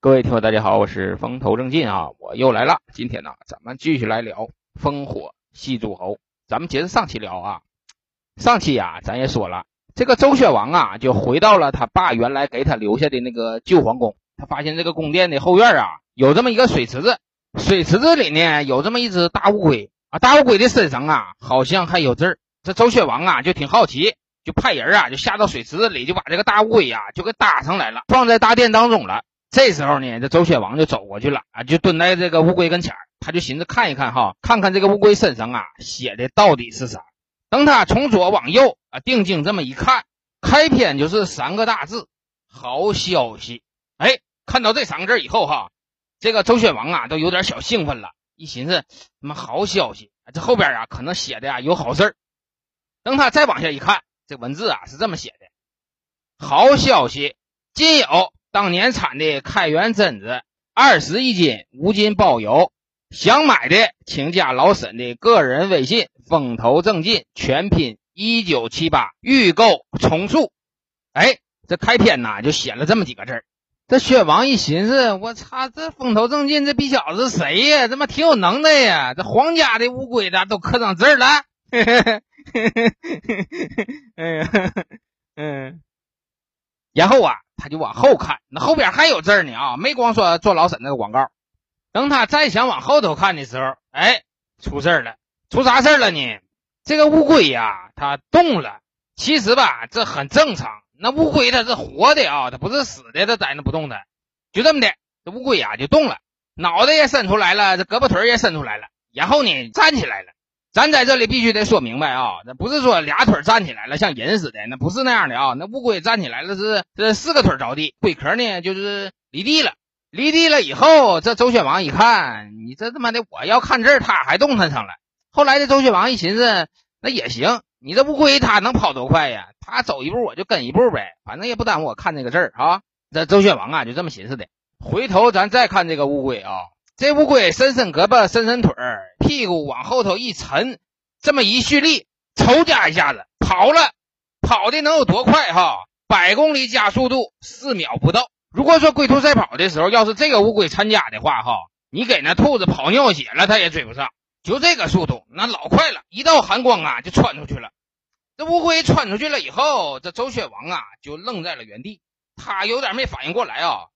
各位听友，大家好，我是风头正劲啊，我又来了。今天呢，咱们继续来聊烽火戏诸侯。咱们接着上期聊啊，上期呀，咱也说了，这个周宣王啊，就回到了他爸原来给他留下的那个旧皇宫。他发现这个宫殿的后院啊，有这么一个水池子，水池子里呢，有这么一只大乌龟啊，大乌龟的身上啊，好像还有字儿。这周宣王啊，就挺好奇。就派人啊，就下到水池子里，就把这个大乌龟呀，就给搭上来了，放在大殿当中了。这时候呢，这周宣王就走过去了啊，就蹲在这个乌龟跟前他就寻思看一看哈，看看这个乌龟身上啊写的到底是啥。等他从左往右啊，定睛这么一看，开篇就是三个大字：好消息。哎，看到这三个字以后哈，这个周宣王啊都有点小兴奋了，一寻思，他妈好消息，这后边啊可能写的啊有好事等他再往下一看。这文字啊是这么写的：好消息，今有当年产的开元榛子二十一斤，五斤包邮。想买的请加老沈的个人微信“风头正劲”，全拼一九七八，预购从速。哎，这开篇呐就写了这么几个字这薛王一寻思，我操，这风头正劲这逼小子谁呀？他妈挺有能耐呀！这皇家的乌龟的都刻上字了。哎呀，嗯，然后啊，他就往后看，那后边还有字呢啊，没光说做老沈那个广告。等他再想往后头看的时候，哎，出事了，出啥事了呢？这个乌龟呀，它动了。其实吧，这很正常。那乌龟它是活的啊，它不是死的，它在那不动的。就这么的，这乌龟呀就动了，脑袋也伸出来了，这胳膊腿也伸出来了，然后呢站起来了。咱在这里必须得说明白啊，那不是说俩腿站起来了像人似的，那不是那样的啊。那乌龟站起来了是这四个腿着地，龟壳呢就是离地了。离地了以后，这周宣王一看，你这他妈的我要看这他还动弹上了。后来这周宣王一寻思，那也行，你这乌龟它能跑多快呀？它走一步我就跟一步呗，反正也不耽误我看这个字儿啊。这周宣王啊就这么寻思的。回头咱再看这个乌龟啊。这乌龟伸伸胳膊，伸伸腿儿，屁股往后头一沉，这么一蓄力，抽加一下子跑了，跑的能有多快哈？百公里加速度四秒不到。如果说龟兔赛跑的时候，要是这个乌龟参加的话哈，你给那兔子跑尿血了，它也追不上。就这个速度，那老快了，一道寒光啊就穿出去了。这乌龟穿出去了以后，这周宣王啊就愣在了原地，他有点没反应过来啊，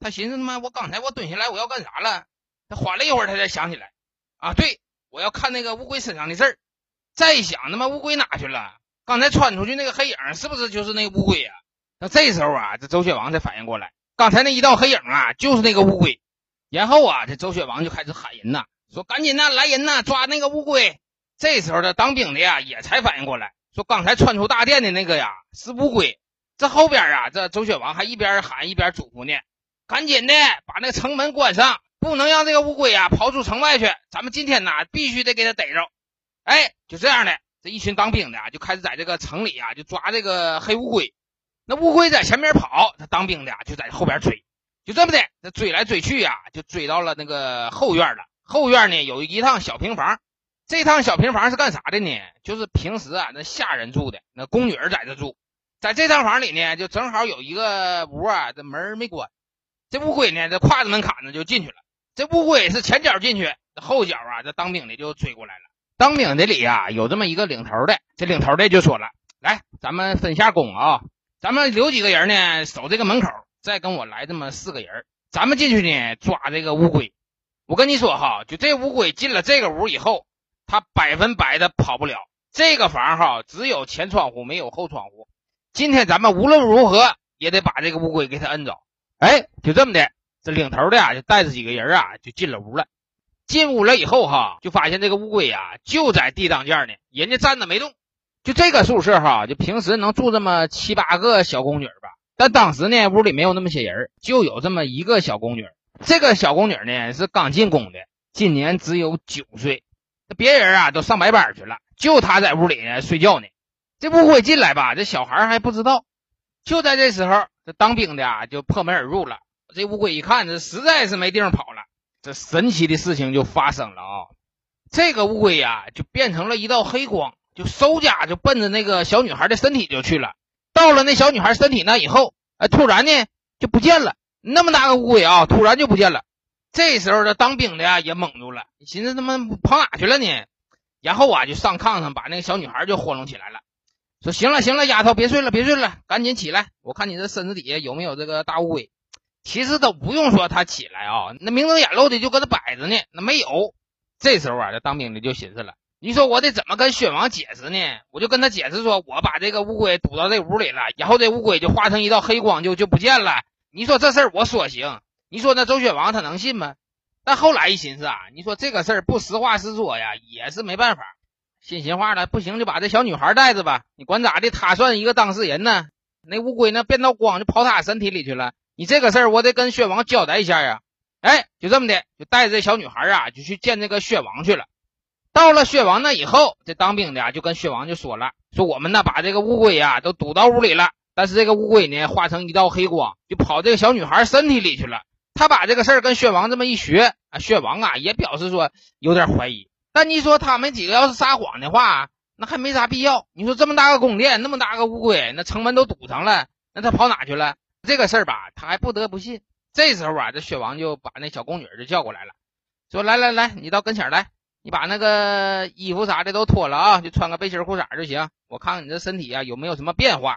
他寻思他妈，我刚才我蹲下来我要干啥了？他缓了一会儿，他才想起来，啊，对我要看那个乌龟身上的字儿。再一想，他妈乌龟哪去了？刚才穿出去那个黑影，是不是就是那个乌龟呀？那这时候啊，这周雪王才反应过来，刚才那一道黑影啊，就是那个乌龟。然后啊，这周雪王就开始喊人呐，说赶紧呐，来人呐，抓那个乌龟。这时候的当兵的呀，也才反应过来，说刚才穿出大殿的那个呀，是乌龟。这后边啊，这周雪王还一边喊一边嘱咐呢，赶紧的把那个城门关上。不能让这个乌龟呀跑出城外去，咱们今天呐必须得给他逮着。哎，就这样的，这一群当兵的啊就开始在这个城里啊就抓这个黑乌龟。那乌龟在前面跑，他当兵的就在后边追。就这么的，这追来追去呀，就追到了那个后院了。后院呢有一趟小平房，这趟小平房是干啥的呢？就是平时啊那下人住的，那宫女儿在这住。在这趟房里呢，就正好有一个屋啊，这门没关。这乌龟呢，这跨着门槛子就进去了。这乌龟是前脚进去，后脚啊，这当兵的就追过来了。当兵的里啊，有这么一个领头的，这领头的就说了：“来，咱们分下工啊，咱们留几个人呢，守这个门口，再跟我来这么四个人，咱们进去呢抓这个乌龟。我跟你说哈，就这乌龟进了这个屋以后，它百分百的跑不了。这个房哈，只有前窗户没有后窗户。今天咱们无论如何也得把这个乌龟给它摁着。哎，就这么的。”领头的呀，就带着几个人啊，就进了屋了。进屋了以后哈，就发现这个乌龟呀，就在地当间呢，人家站着没动。就这个宿舍哈，就平时能住这么七八个小宫女吧。但当时呢，屋里没有那么些人，就有这么一个小宫女。这个小宫女呢，是刚进宫的，今年只有九岁。那别人啊都上白班去了，就她在屋里呢睡觉呢。这乌龟进来吧，这小孩还不知道。就在这时候，这当兵的啊就破门而入了。这乌龟一看，这实在是没地方跑了，这神奇的事情就发生了啊！这个乌龟呀，就变成了一道黑光，就嗖家就奔着那个小女孩的身体就去了。到了那小女孩身体那以后，哎，突然呢就不见了，那么大个乌龟啊，突然就不见了。这时候这当兵的呀也懵住了，寻思他妈跑哪去了呢？然后啊就上炕上把那个小女孩就活拢起来了，说行了行了，丫头别睡了别睡了，赶紧起来，我看你这身子底下有没有这个大乌龟。其实都不用说他起来啊，那明睁眼露的就搁那摆着呢，那没有。这时候啊，这当兵的就寻思了，你说我得怎么跟薛王解释呢？我就跟他解释说，我把这个乌龟堵到这屋里了，然后这乌龟就化成一道黑光就就不见了。你说这事儿我说行，你说那周宣王他能信吗？但后来一寻思啊，你说这个事儿不实话实说呀，也是没办法。信心话了，不行就把这小女孩带着吧，你管咋的，他算一个当事人呢。那乌龟呢变道光就跑他身体里去了，你这个事儿我得跟薛王交代一下呀。哎，就这么的，就带着这小女孩啊，就去见那个薛王去了。到了薛王那以后，这当兵的就跟薛王就说了，说我们呢把这个乌龟呀都堵到屋里了，但是这个乌龟呢化成一道黑光，就跑这个小女孩身体里去了。他把这个事儿跟薛王这么一学啊，薛王啊也表示说有点怀疑。但你说他们几个要是撒谎的话，那还没啥必要。你说这么大个宫殿，那么大个乌龟，那城门都堵上了，那他跑哪去了？这个事儿吧，他还不得不信。这时候啊，这薛王就把那小宫女就叫过来了，说：“来来来，你到跟前来，你把那个衣服啥的都脱了啊，就穿个背心裤衩就行。我看看你这身体啊有没有什么变化。”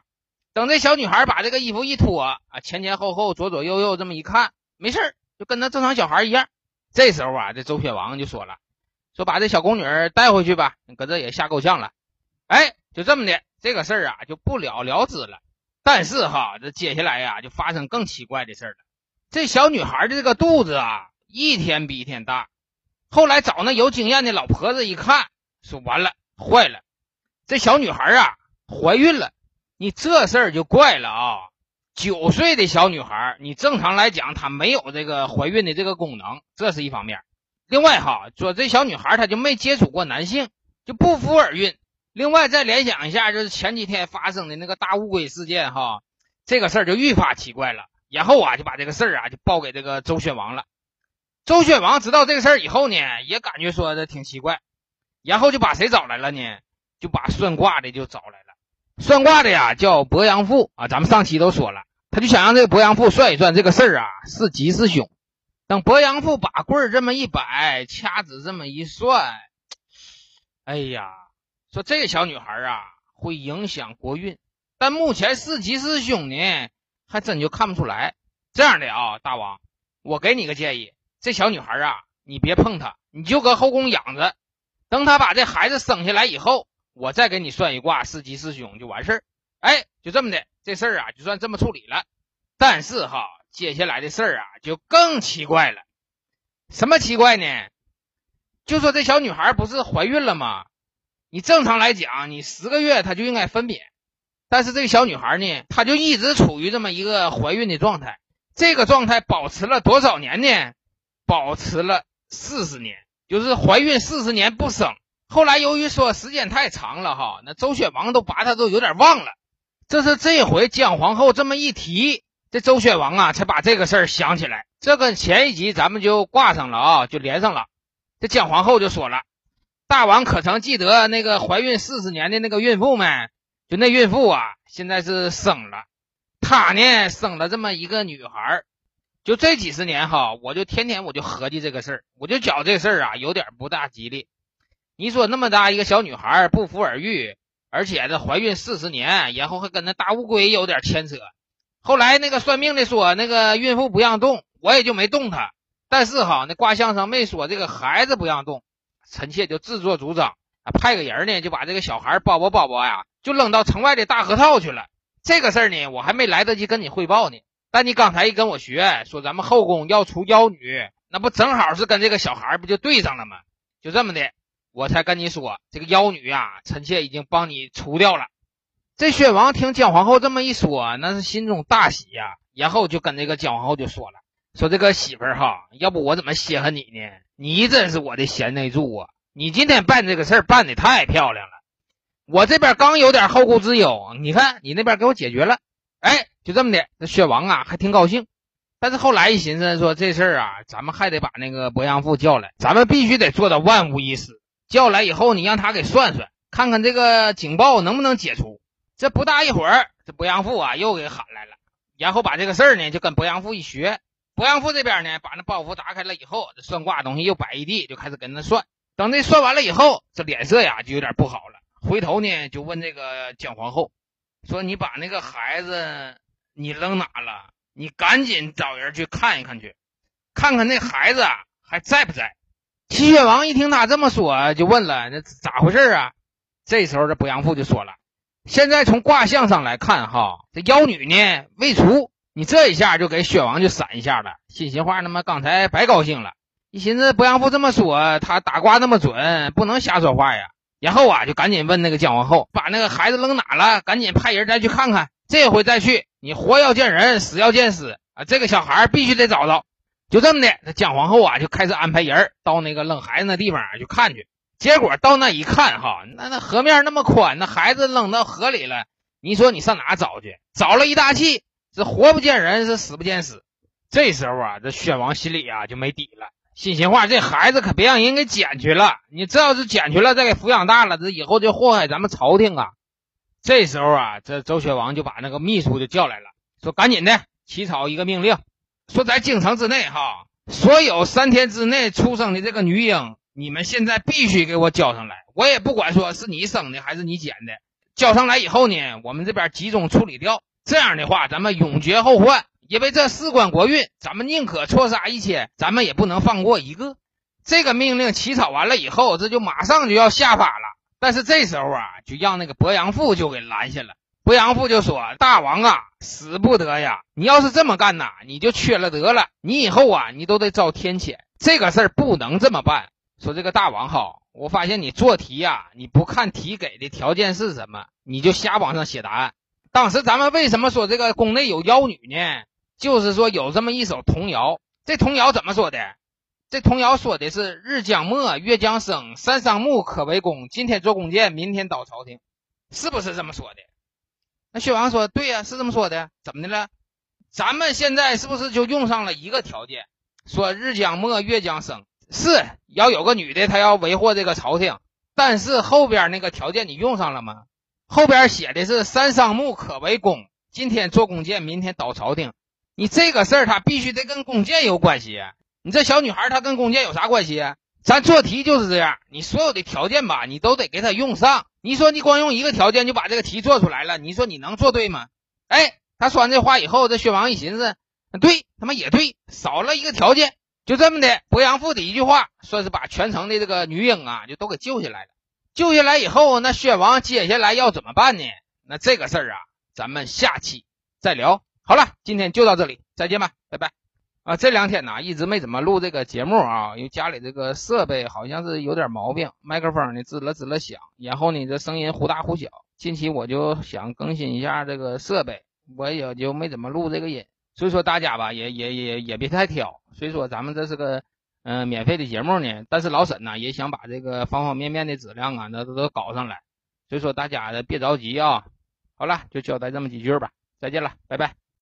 等这小女孩把这个衣服一脱啊，前前后后、左左右右这么一看，没事就跟那正常小孩一样。这时候啊，这周雪王就说了：“说把这小宫女带回去吧，搁这也吓够呛了。”哎，就这么的，这个事儿啊就不了了之了。但是哈，这接下来呀就发生更奇怪的事了。这小女孩的这个肚子啊，一天比一天大。后来找那有经验的老婆子一看，说完了，坏了，这小女孩啊怀孕了。你这事儿就怪了啊！九岁的小女孩，你正常来讲她没有这个怀孕的这个功能，这是一方面。另外哈，说这小女孩她就没接触过男性，就不服而孕。另外再联想一下，就是前几天发生的那个大乌龟事件哈，这个事儿就愈发奇怪了。然后啊，就把这个事儿啊就报给这个周宣王了。周宣王知道这个事儿以后呢，也感觉说的挺奇怪，然后就把谁找来了呢？就把算卦的就找来了。算卦的呀叫伯阳父啊，咱们上期都说了，他就想让这个伯阳父算一算这个事儿啊是吉是凶。等伯阳父把棍儿这么一摆，掐指这么一算，哎呀，说这个小女孩啊会影响国运，但目前是吉是凶呢？还真就看不出来，这样的啊，大王，我给你个建议，这小女孩啊，你别碰她，你就搁后宫养着，等她把这孩子生下来以后，我再给你算一卦，是吉是凶就完事儿。哎，就这么的，这事儿啊，就算这么处理了。但是哈，接下来的事儿啊，就更奇怪了。什么奇怪呢？就说这小女孩不是怀孕了吗？你正常来讲，你十个月她就应该分娩。但是这个小女孩呢，她就一直处于这么一个怀孕的状态，这个状态保持了多少年呢？保持了四十年，就是怀孕四十年不生。后来由于说时间太长了哈，那周宣王都把她都有点忘了。这是这回姜皇后这么一提，这周宣王啊才把这个事儿想起来。这跟前一集咱们就挂上了啊，就连上了。这姜皇后就说了：“大王可曾记得那个怀孕四十年的那个孕妇们？”就那孕妇啊，现在是生了，她呢生了这么一个女孩就这几十年哈，我就天天我就合计这个事儿，我就觉这事儿啊有点不大吉利。你说那么大一个小女孩不服而育，而且这怀孕四十年，然后还跟那大乌龟有点牵扯。后来那个算命的说那个孕妇不让动，我也就没动她。但是哈，那卦象上没说这个孩子不让动，臣妾就自作主张。啊，派个人呢，就把这个小孩包包包包呀，就扔到城外的大河套去了。这个事儿呢，我还没来得及跟你汇报呢。但你刚才一跟我学，说咱们后宫要出妖女，那不正好是跟这个小孩不就对上了吗？就这么的，我才跟你说，这个妖女呀，臣妾已经帮你除掉了。这宣王听姜皇后这么一说，那是心中大喜呀，然后就跟这个姜皇后就说了，说这个媳妇儿哈，要不我怎么稀罕你呢？你真是我的贤内助啊！你今天办这个事儿办的太漂亮了，我这边刚有点后顾之忧，你看你那边给我解决了，哎，就这么的，这薛王啊还挺高兴。但是后来一寻思，说这事儿啊，咱们还得把那个伯阳父叫来，咱们必须得做到万无一失。叫来以后，你让他给算算，看看这个警报能不能解除。这不大一会儿，这伯阳父啊又给喊来了，然后把这个事儿呢就跟伯阳父一学。伯阳父这边呢，把那包袱打开了以后，这算卦东西又摆一地，就开始跟他算。等这算完了以后，这脸色呀就有点不好了。回头呢就问这个姜皇后，说：“你把那个孩子你扔哪了？你赶紧找人去看一看去，看看那孩子还在不在。”齐宣王一听他这么说，就问了：“那咋回事啊？”这时候这伯阳父就说了：“现在从卦象上来看，哈，这妖女呢未除。”你这一下就给薛王就闪一下了，信心话他妈刚才白高兴了，一寻思不让父这么说，他打卦那么准，不能瞎说话呀。然后啊，就赶紧问那个姜皇后，把那个孩子扔哪了？赶紧派人再去看看。这回再去，你活要见人，死要见尸啊！这个小孩必须得找着。就这么的，这姜皇后啊就开始安排人到那个扔孩子那地方去看去。结果到那一看，哈，那那河面那么宽，那孩子扔到河里了，你说你上哪找去？找了一大气。这活不见人，是死不见尸。这时候啊，这宣王心里啊就没底了，心心话：这孩子可别让人给捡去了。你这要是捡去了，再给抚养大了，这以后就祸害咱们朝廷啊。这时候啊，这周宣王就把那个秘书就叫来了，说：“赶紧的起草一个命令，说在京城之内，哈，所有三天之内出生的这个女婴，你们现在必须给我交上来。我也不管说是你生的还是你捡的，交上来以后呢，我们这边集中处理掉。”这样的话，咱们永绝后患。因为这事关国运，咱们宁可错杀一千，咱们也不能放过一个。这个命令起草完了以后，这就马上就要下发了。但是这时候啊，就让那个伯阳父就给拦下了。伯阳父就说：“大王啊，使不得呀！你要是这么干呐，你就缺了德了。你以后啊，你都得遭天谴。这个事儿不能这么办。说这个大王哈，我发现你做题呀，你不看题给的条件是什么，你就瞎往上写答案。”当时咱们为什么说这个宫内有妖女呢？就是说有这么一首童谣，这童谣怎么说的？这童谣说的是“日将没，月将生，山上木可为弓。今天做弓箭，明天倒朝廷”，是不是这么说的？那薛王说：“对呀，是这么说的。怎么的了？咱们现在是不是就用上了一个条件？说日将没，月将生，是要有个女的，她要维护这个朝廷。但是后边那个条件你用上了吗？”后边写的是“山上木可为弓”，今天做弓箭，明天捣朝廷。你这个事儿，他必须得跟弓箭有关系。你这小女孩，她跟弓箭有啥关系？咱做题就是这样，你所有的条件吧，你都得给她用上。你说你光用一个条件就把这个题做出来了，你说你能做对吗？哎，他说完这话以后，这薛王一寻思，对他妈也对，少了一个条件，就这么的。伯阳父的一句话，算是把全城的这个女婴啊，就都给救下来了。救下来以后，那薛王接下来要怎么办呢？那这个事儿啊，咱们下期再聊。好了，今天就到这里，再见吧，拜拜。啊，这两天呢，一直没怎么录这个节目啊，因为家里这个设备好像是有点毛病，麦克风呢吱了吱了响，然后呢这声音忽大忽小。近期我就想更新一下这个设备，我也就没怎么录这个音。所以说大家吧，也也也也别太挑。所以说咱们这是个。嗯，免费的节目呢，但是老沈呢也想把这个方方面面的质量啊，那都都搞上来，所以说大家呢别着急啊。好了，就交代这么几句吧，再见了，拜拜。